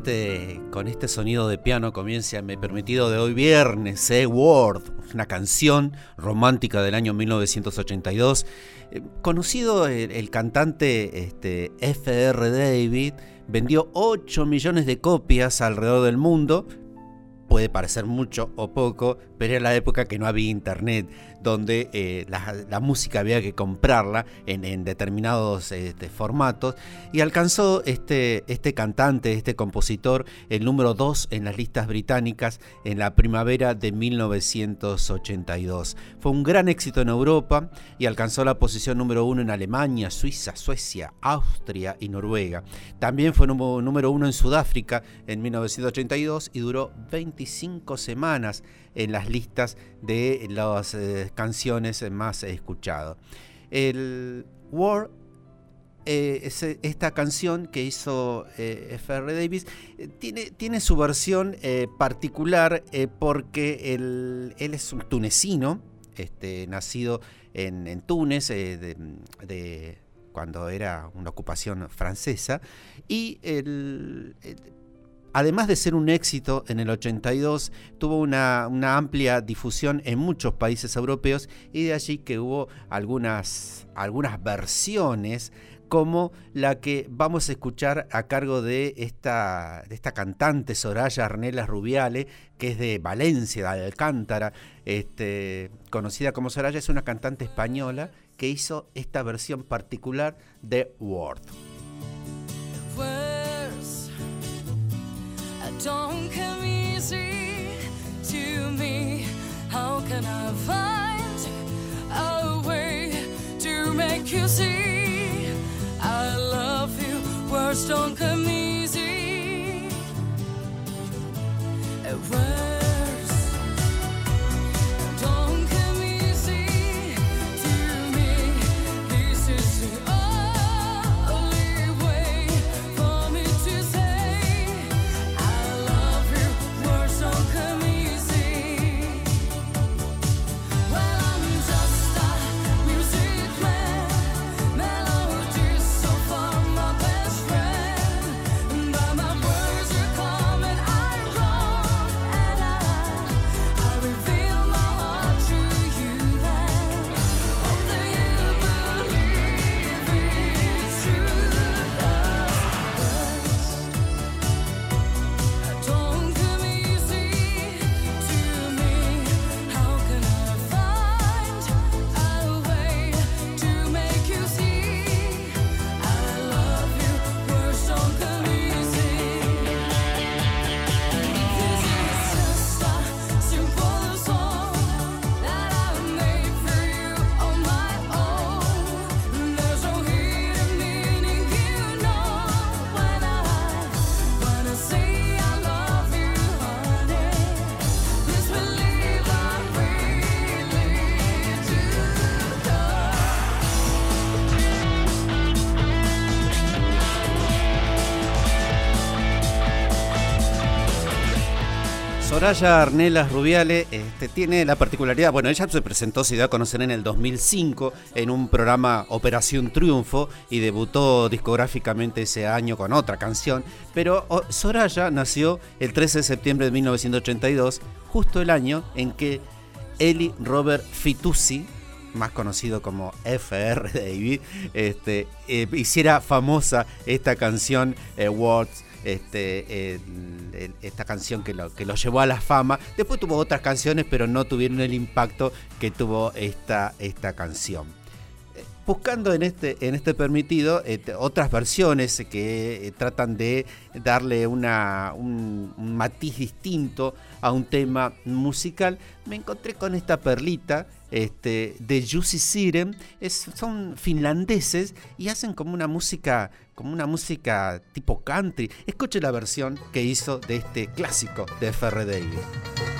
este, con este sonido de piano comienza Me Permitido de hoy viernes, eh, Word, una canción romántica del año 1982. Eh, conocido el, cantante este, F.R. David, vendió 8 millones de copias alrededor del mundo. Puede parecer mucho o poco, pero era la época que no había internet donde eh, la, música había que comprarla en, determinados este, formatos y alcanzó este, este cantante, este compositor, el número 2 en las listas británicas en la primavera de 1982. Fue un gran éxito en Europa y alcanzó la posición número 1 en Alemania, Suiza, Suecia, Austria y Noruega. También fue número 1 en Sudáfrica en 1982 y duró 25 semanas en las listas de las eh, canciones más escuchadas. El War eh, esta canción que hizo eh, F.R. Davis tiene, tiene, su versión particular porque él, es un tunecino, este, nacido en, Túnez, de, cuando era una ocupación francesa, y el, además de ser un éxito en el 82, tuvo una, amplia difusión en muchos países europeos y de allí que hubo algunas, versiones como la que vamos a escuchar a cargo de esta, de esta cantante Soraya Arnelas Rubiale, que es de Valencia, de Alcántara, este, conocida como Soraya, es una cantante española que hizo esta versión particular de Word. Don't come easy to me. How can I find a way to make you see I love you? Words don't come easy. Soraya Arnelas Rubiale este, tiene la particularidad, bueno, ella se presentó, se dio a conocer en el 2005 en un programa Operación Triunfo y debutó discográficamente ese año con otra canción, pero Soraya nació el 13 de septiembre de 1982, justo el año en que Eli Robert Fituzzi, más conocido como FR David, este, eh, hiciera famosa esta canción eh, Words este, esta canción que lo, que lo llevó a la fama. Después tuvo otras canciones, pero no tuvieron el impacto que tuvo esta, esta canción. Eh, buscando en este, en este permitido este, otras versiones que eh, tratan de darle una, un, matiz distinto a un tema musical, me encontré con esta perlita este, de Jussi Siren. son finlandeses y hacen como una música como una música tipo country. Escuche la versión que hizo de este clásico de F.R. David.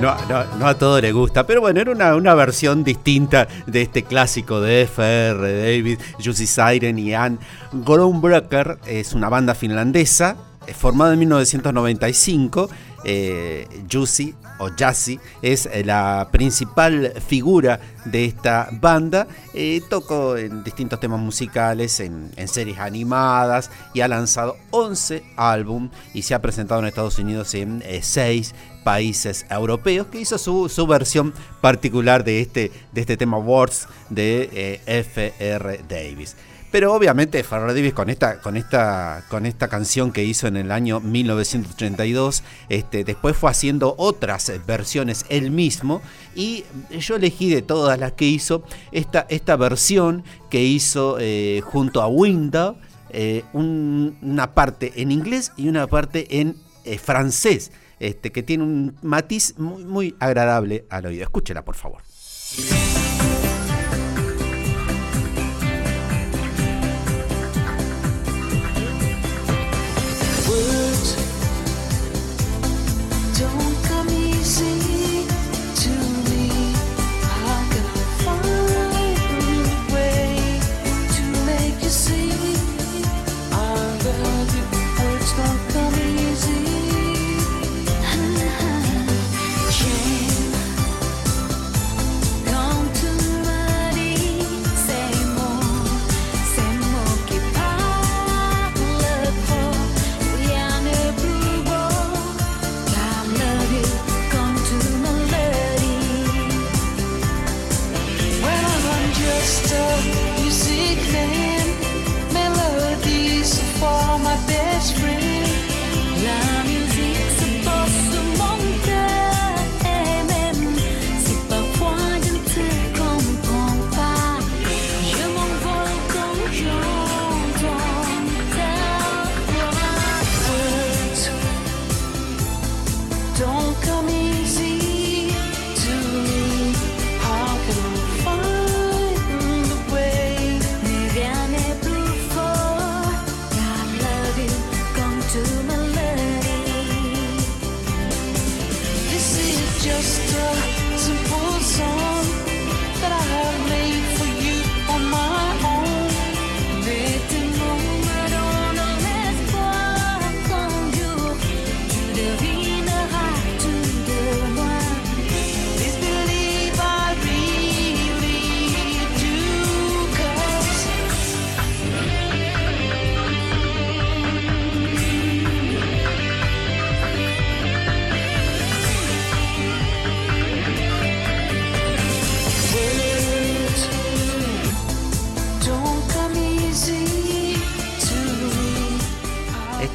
No, no, a todo le gusta, pero bueno, era una, una versión distinta de este clásico de FR David, Jussi Siren y Anne Groenbrecher. Es una banda finlandesa eh, formada en 1995 eh, Jussi o Jassy es eh, la principal figura de esta banda. Eh, tocó en distintos temas musicales, en, series animadas y ha lanzado 11 álbumes y se ha presentado en Estados Unidos en 6 países europeos que hizo su, versión particular de este, de este tema Words de F.R. Davis. Pero obviamente Farrah Davis con esta, con esta, con esta canción que hizo en el año 1932, este, después fue haciendo otras versiones él mismo y yo elegí de todas las que hizo esta, esta versión que hizo eh, junto a Window, eh, una parte en inglés y una parte en eh, francés, este, que tiene un matiz muy, muy agradable al oído. Escúchela por favor.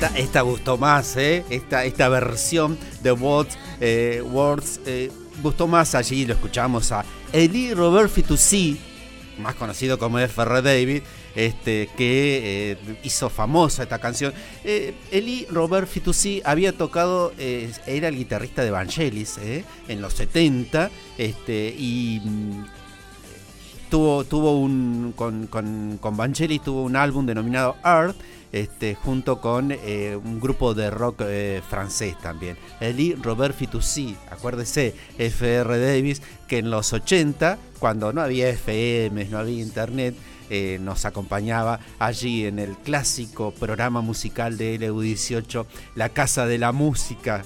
Esta gustó más, ¿eh? esta, esta versión de Words, eh, Words eh, gustó más allí, lo escuchamos a Eli Robert Fitoussi, más conocido como F.R. David, este, que eh, hizo famosa esta canción. Eli Robert Fitoussi había tocado, era el guitarrista de Vangelis en los 70, este, y mm, tuvo, tuvo un, con, con, con tuvo un álbum denominado Earth, este, junto con eh, un grupo de rock eh, francés también. Eli Robert Fitoussi, acuérdese, F.R. Davis, que en los 80, cuando no había FM, no había internet, eh, nos acompañaba allí en el clásico programa musical de LU18, La Casa de la Música,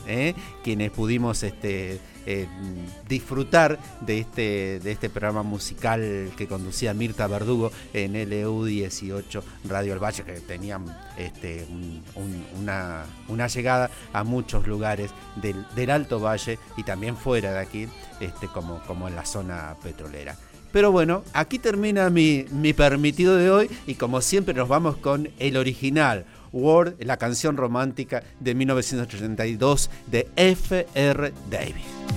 quienes pudimos este, eh, disfrutar de este, de este programa musical que conducía Mirta Verdugo en LU18 Radio El Valle, que tenían este, una, una, llegada a muchos lugares del, Alto Valle y también fuera de aquí, este, como, como en la zona petrolera. Pero bueno, aquí termina mi, mi permitido de hoy y como siempre nos vamos con el original. Word, la canción romántica de 1982 de F.R. Davis.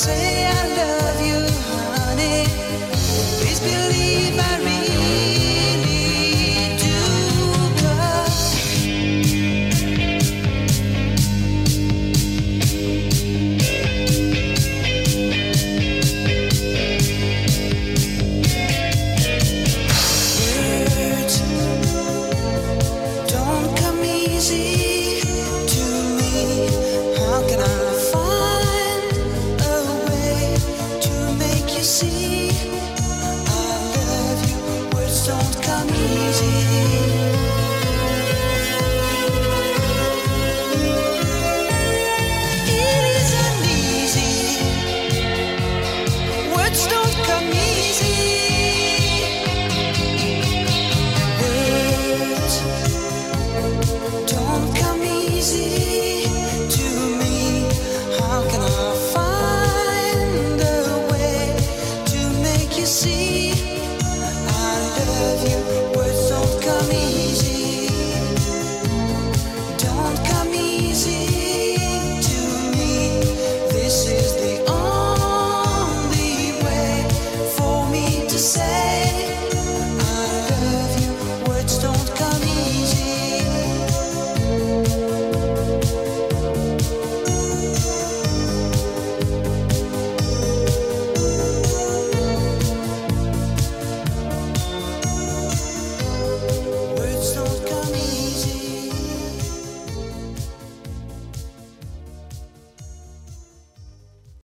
say I love say